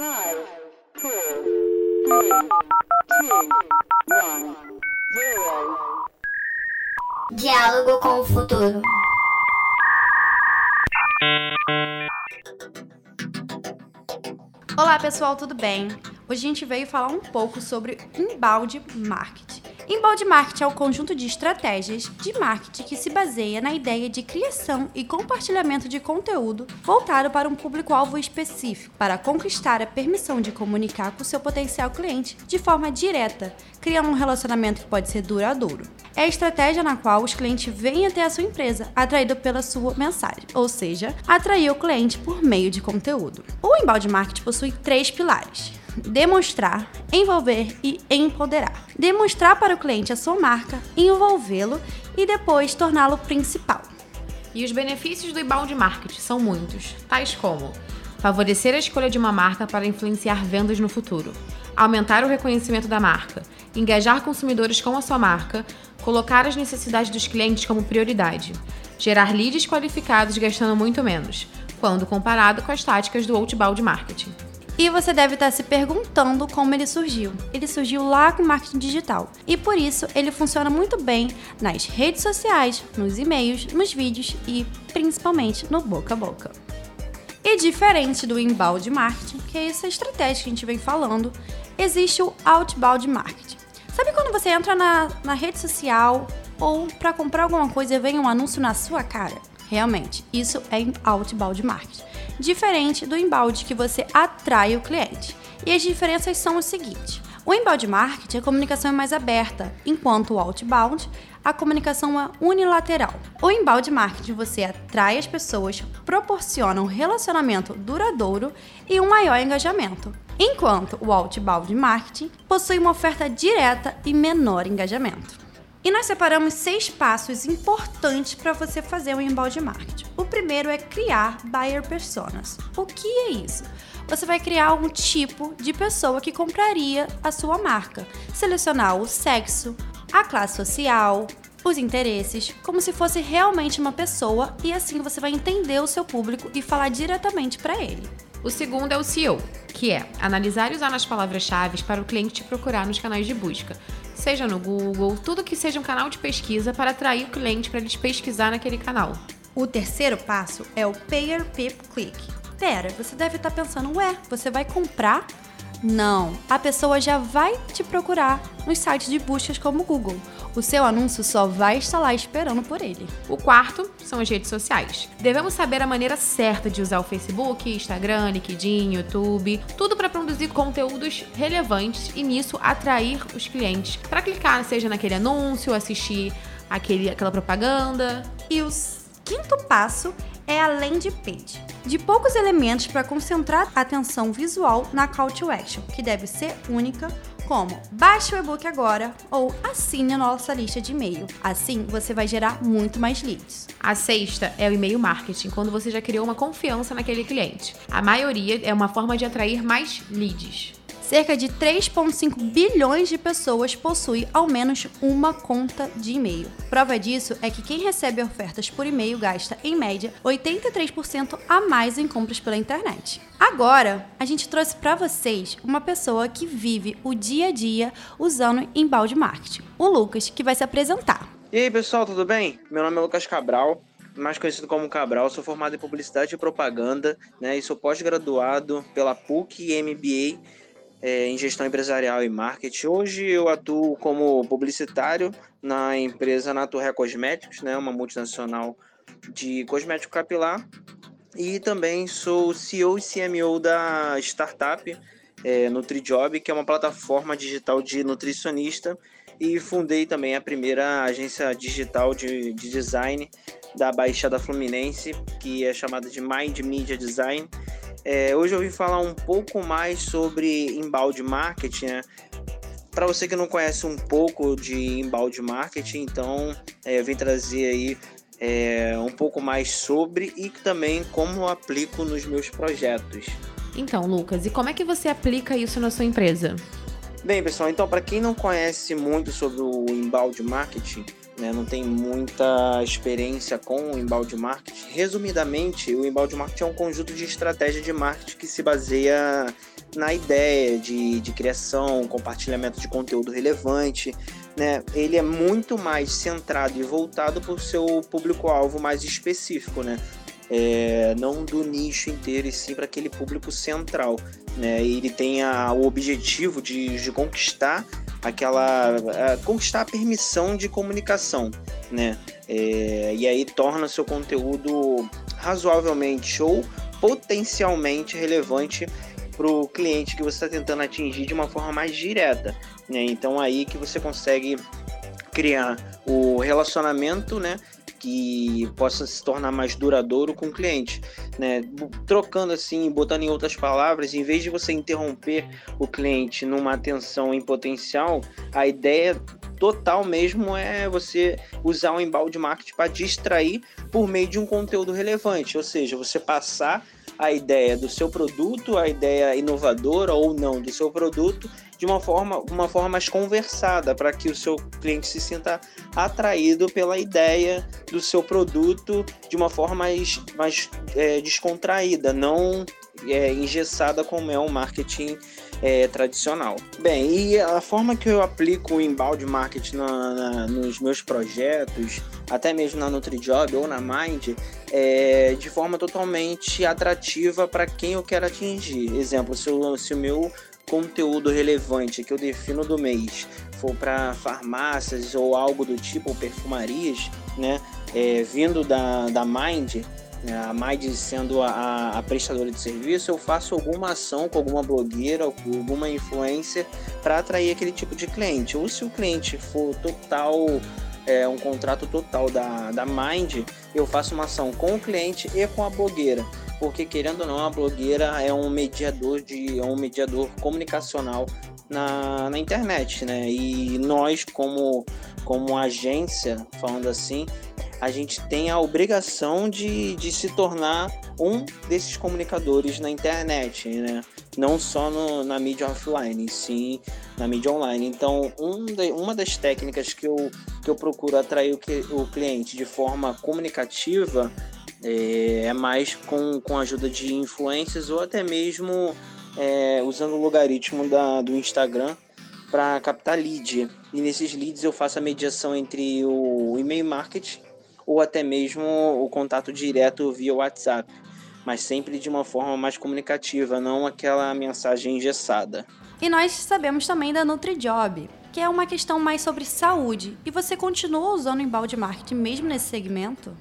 Five, four, three, two, one, zero. Diálogo com o futuro. Olá pessoal, tudo bem? Hoje a gente veio falar um pouco sobre embalde marketing. Embalde marketing é o conjunto de estratégias de marketing que se baseia na ideia de criação e compartilhamento de conteúdo voltado para um público-alvo específico, para conquistar a permissão de comunicar com seu potencial cliente de forma direta, criando um relacionamento que pode ser duradouro. É a estratégia na qual os clientes vêm até a sua empresa, atraído pela sua mensagem, ou seja, atrair o cliente por meio de conteúdo. O embalde marketing possui três pilares: demonstrar, envolver e empoderar. Demonstrar para o cliente a sua marca, envolvê-lo e depois torná-lo principal. E os benefícios do inbound marketing são muitos, tais como favorecer a escolha de uma marca para influenciar vendas no futuro, aumentar o reconhecimento da marca, engajar consumidores com a sua marca, colocar as necessidades dos clientes como prioridade, gerar leads qualificados gastando muito menos, quando comparado com as táticas do outbound marketing. E você deve estar se perguntando como ele surgiu. Ele surgiu lá com marketing digital. E por isso ele funciona muito bem nas redes sociais, nos e-mails, nos vídeos e principalmente no boca a boca. E diferente do inbound marketing, que é essa estratégia que a gente vem falando, existe o outbound marketing. Sabe quando você entra na, na rede social ou para comprar alguma coisa e vem um anúncio na sua cara? Realmente, isso é outbound marketing. Diferente do inbound que você atrai o cliente. E as diferenças são o seguinte: o inbound marketing a comunicação é mais aberta, enquanto o outbound a comunicação é unilateral. O inbound marketing você atrai as pessoas, proporciona um relacionamento duradouro e um maior engajamento, enquanto o outbound marketing possui uma oferta direta e menor engajamento. E nós separamos seis passos importantes para você fazer um inbound marketing. O primeiro é criar buyer personas. O que é isso? Você vai criar um tipo de pessoa que compraria a sua marca, selecionar o sexo, a classe social, os interesses, como se fosse realmente uma pessoa e assim você vai entender o seu público e falar diretamente para ele. O segundo é o SEO, que é analisar e usar as palavras-chave para o cliente te procurar nos canais de busca, seja no Google, tudo que seja um canal de pesquisa para atrair o cliente para eles pesquisar naquele canal. O terceiro passo é o Payer Pip Click. Pera, você deve estar pensando, ué, você vai comprar? Não, a pessoa já vai te procurar nos sites de buscas como o Google. O seu anúncio só vai estar lá esperando por ele. O quarto são as redes sociais. Devemos saber a maneira certa de usar o Facebook, Instagram, LinkedIn, YouTube, tudo para produzir conteúdos relevantes e nisso atrair os clientes para clicar, seja naquele anúncio, assistir aquele, aquela propaganda. E o quinto passo é a landing page, de poucos elementos para concentrar a atenção visual na call to action, que deve ser única, como baixe o e-book agora ou assine a nossa lista de e-mail. Assim, você vai gerar muito mais leads. A sexta é o e-mail marketing, quando você já criou uma confiança naquele cliente. A maioria é uma forma de atrair mais leads. Cerca de 3,5 bilhões de pessoas possuem ao menos uma conta de e-mail. Prova disso é que quem recebe ofertas por e-mail gasta, em média, 83% a mais em compras pela internet. Agora, a gente trouxe para vocês uma pessoa que vive o dia a dia usando embalde marketing, o Lucas, que vai se apresentar. E aí, pessoal, tudo bem? Meu nome é Lucas Cabral, mais conhecido como Cabral. Sou formado em Publicidade e Propaganda, né? E sou pós-graduado pela PUC e MBA é, em gestão empresarial e marketing. Hoje eu atuo como publicitário na empresa Naturre Cosméticos, né, uma multinacional de cosmético capilar, e também sou CEO e CMO da startup é, NutriJob, que é uma plataforma digital de nutricionista, e fundei também a primeira agência digital de, de design da Baixada Fluminense, que é chamada de Mind Media Design, é, hoje eu vim falar um pouco mais sobre embalde marketing. Né? Para você que não conhece um pouco de embalde marketing, então é, eu vim trazer aí é, um pouco mais sobre e também como eu aplico nos meus projetos. Então, Lucas, e como é que você aplica isso na sua empresa? Bem, pessoal, então para quem não conhece muito sobre o embalde marketing, né, não tem muita experiência com o embalde marketing. Resumidamente, o embalde marketing é um conjunto de estratégia de marketing que se baseia na ideia de, de criação, compartilhamento de conteúdo relevante, né? Ele é muito mais centrado e voltado para o seu público-alvo mais específico, né? É, não do nicho inteiro, e sim para aquele público central. Né? Ele tem a, o objetivo de, de conquistar aquela. A, conquistar a permissão de comunicação. Né? É, e aí torna seu conteúdo razoavelmente ou potencialmente relevante para o cliente que você está tentando atingir de uma forma mais direta. Né? Então aí que você consegue criar o relacionamento, né? Que possa se tornar mais duradouro com o cliente, né? Trocando assim, botando em outras palavras, em vez de você interromper o cliente numa atenção em potencial, a ideia total mesmo é você usar o embalde marketing para distrair por meio de um conteúdo relevante, ou seja, você passar a ideia do seu produto, a ideia inovadora ou não do seu produto de uma forma, uma forma mais conversada, para que o seu cliente se sinta atraído pela ideia do seu produto de uma forma mais, mais é, descontraída, não é, engessada como é o marketing é, tradicional. Bem, e a forma que eu aplico o embalde marketing na, na, nos meus projetos, até mesmo na NutriJob ou na Mind, é de forma totalmente atrativa para quem eu quero atingir. Exemplo, se o, se o meu conteúdo relevante que eu defino do mês for para farmácias ou algo do tipo, ou perfumarias, né, é, vindo da, da Mind, né, a Mind sendo a, a, prestadora de serviço, eu faço alguma ação com alguma blogueira, ou alguma influência para atrair aquele tipo de cliente. Ou se o cliente for total, é, um contrato total da, da Mind, eu faço uma ação com o cliente e com a blogueira. Porque querendo ou não, a blogueira é um mediador de é um mediador comunicacional na, na internet, né? E nós, como, como agência, falando assim, a gente tem a obrigação de, de se tornar um desses comunicadores na internet, né? Não só no, na mídia offline, sim na mídia online. Então, um de, uma das técnicas que eu, que eu procuro atrair o, que, o cliente de forma comunicativa é, é mais com, com a ajuda de influências ou até mesmo é, usando o logaritmo da, do Instagram para captar lead. E nesses leads eu faço a mediação entre o e-mail marketing ou até mesmo o contato direto via WhatsApp, mas sempre de uma forma mais comunicativa, não aquela mensagem engessada. E nós sabemos também da NutriJob, que é uma questão mais sobre saúde. E você continua usando o embalde marketing mesmo nesse segmento?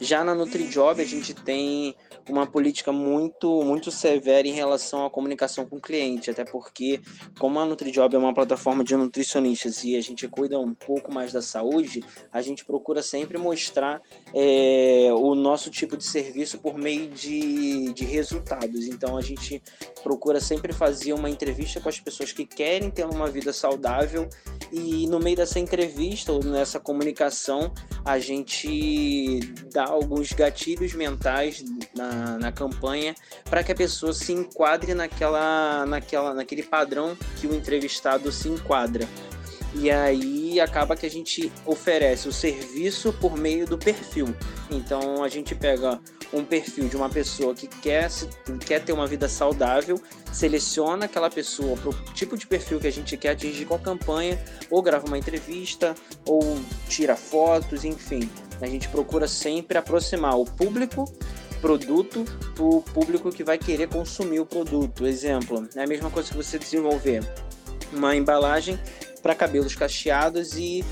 Já na NutriJob a gente tem uma política muito muito severa em relação à comunicação com o cliente, até porque como a NutriJob é uma plataforma de nutricionistas e a gente cuida um pouco mais da saúde, a gente procura sempre mostrar é, o nosso tipo de serviço por meio de, de resultados. Então a gente procura sempre fazer uma entrevista com as pessoas que querem ter uma vida saudável e no meio dessa entrevista ou nessa comunicação a gente dá alguns gatilhos mentais na, na campanha para que a pessoa se enquadre naquela, naquela, naquele padrão que o entrevistado se enquadra. E aí acaba que a gente oferece o serviço por meio do perfil. Então a gente pega um perfil de uma pessoa que quer, quer ter uma vida saudável, seleciona aquela pessoa para o tipo de perfil que a gente quer atingir com a campanha, ou grava uma entrevista, ou tira fotos, enfim. A gente procura sempre aproximar o público produto para o público que vai querer consumir o produto. Exemplo, é a mesma coisa que você desenvolver uma embalagem para cabelos cacheados e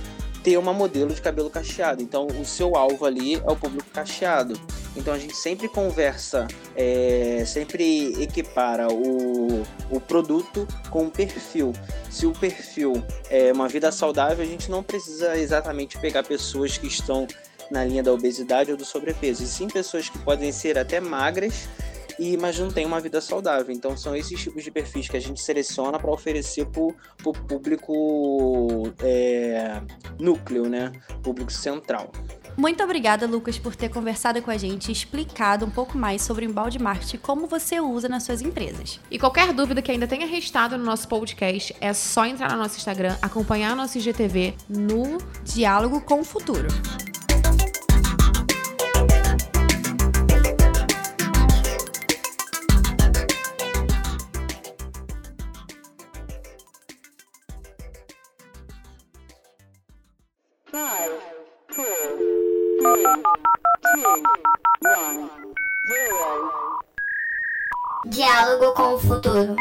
ter uma modelo de cabelo cacheado. Então, o seu alvo ali é o público cacheado. Então, a gente sempre conversa, é, sempre equipara o, o produto com o perfil. Se o perfil é uma vida saudável, a gente não precisa exatamente pegar pessoas que estão na linha da obesidade ou do sobrepeso, e sim pessoas que podem ser até magras e mas não tem uma vida saudável. Então são esses tipos de perfis que a gente seleciona para oferecer para o público é, núcleo, né? Público central. Muito obrigada, Lucas, por ter conversado com a gente e explicado um pouco mais sobre o embalde marketing e como você usa nas suas empresas. E qualquer dúvida que ainda tenha restado no nosso podcast, é só entrar no nosso Instagram, acompanhar nosso IGTV no Diálogo com o Futuro. Diálogo com o futuro.